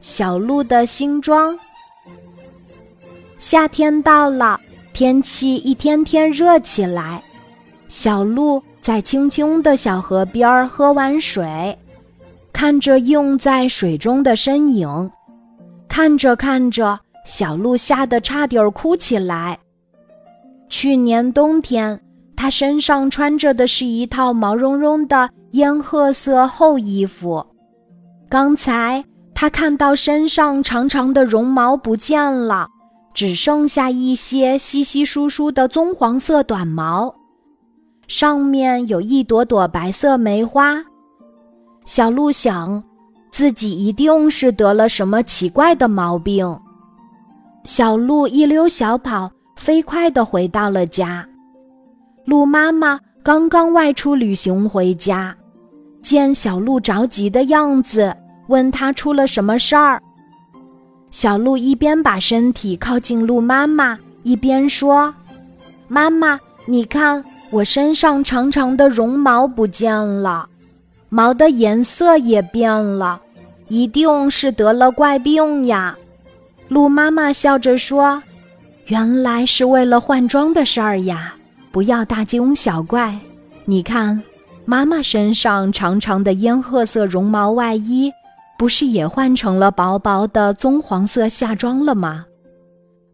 小鹿的新装。夏天到了，天气一天天热起来。小鹿在清清的小河边喝完水，看着映在水中的身影，看着看着，小鹿吓得差点哭起来。去年冬天，它身上穿着的是一套毛茸茸的烟褐色厚衣服，刚才它看到身上长长的绒毛不见了。只剩下一些稀稀疏疏的棕黄色短毛，上面有一朵朵白色梅花。小鹿想，自己一定是得了什么奇怪的毛病。小鹿一溜小跑，飞快地回到了家。鹿妈妈刚刚外出旅行回家，见小鹿着急的样子，问他出了什么事儿。小鹿一边把身体靠近鹿妈妈，一边说：“妈妈，你看我身上长长的绒毛不见了，毛的颜色也变了，一定是得了怪病呀。”鹿妈妈笑着说：“原来是为了换装的事儿呀，不要大惊小怪。你看，妈妈身上长长的烟褐色绒毛外衣。”不是也换成了薄薄的棕黄色夏装了吗？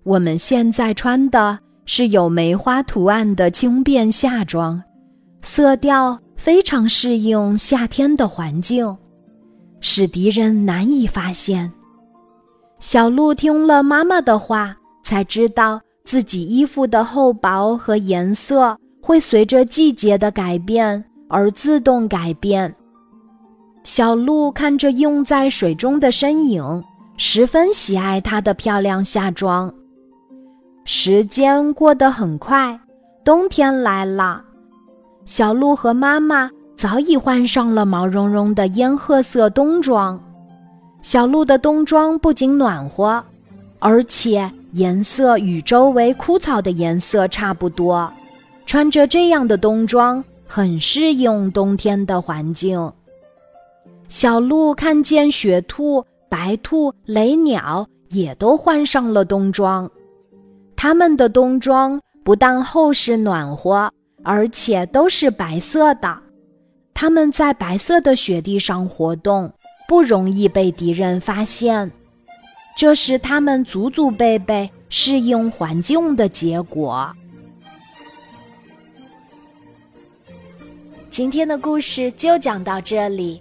我们现在穿的是有梅花图案的轻便夏装，色调非常适应夏天的环境，使敌人难以发现。小鹿听了妈妈的话，才知道自己衣服的厚薄和颜色会随着季节的改变而自动改变。小鹿看着映在水中的身影，十分喜爱它的漂亮夏装。时间过得很快，冬天来了。小鹿和妈妈早已换上了毛茸茸的烟褐色冬装。小鹿的冬装不仅暖和，而且颜色与周围枯草的颜色差不多。穿着这样的冬装，很适应冬天的环境。小鹿看见雪兔、白兔、雷鸟也都换上了冬装，它们的冬装不但厚实暖和，而且都是白色的。它们在白色的雪地上活动，不容易被敌人发现，这是它们祖祖辈辈适应环境的结果。今天的故事就讲到这里。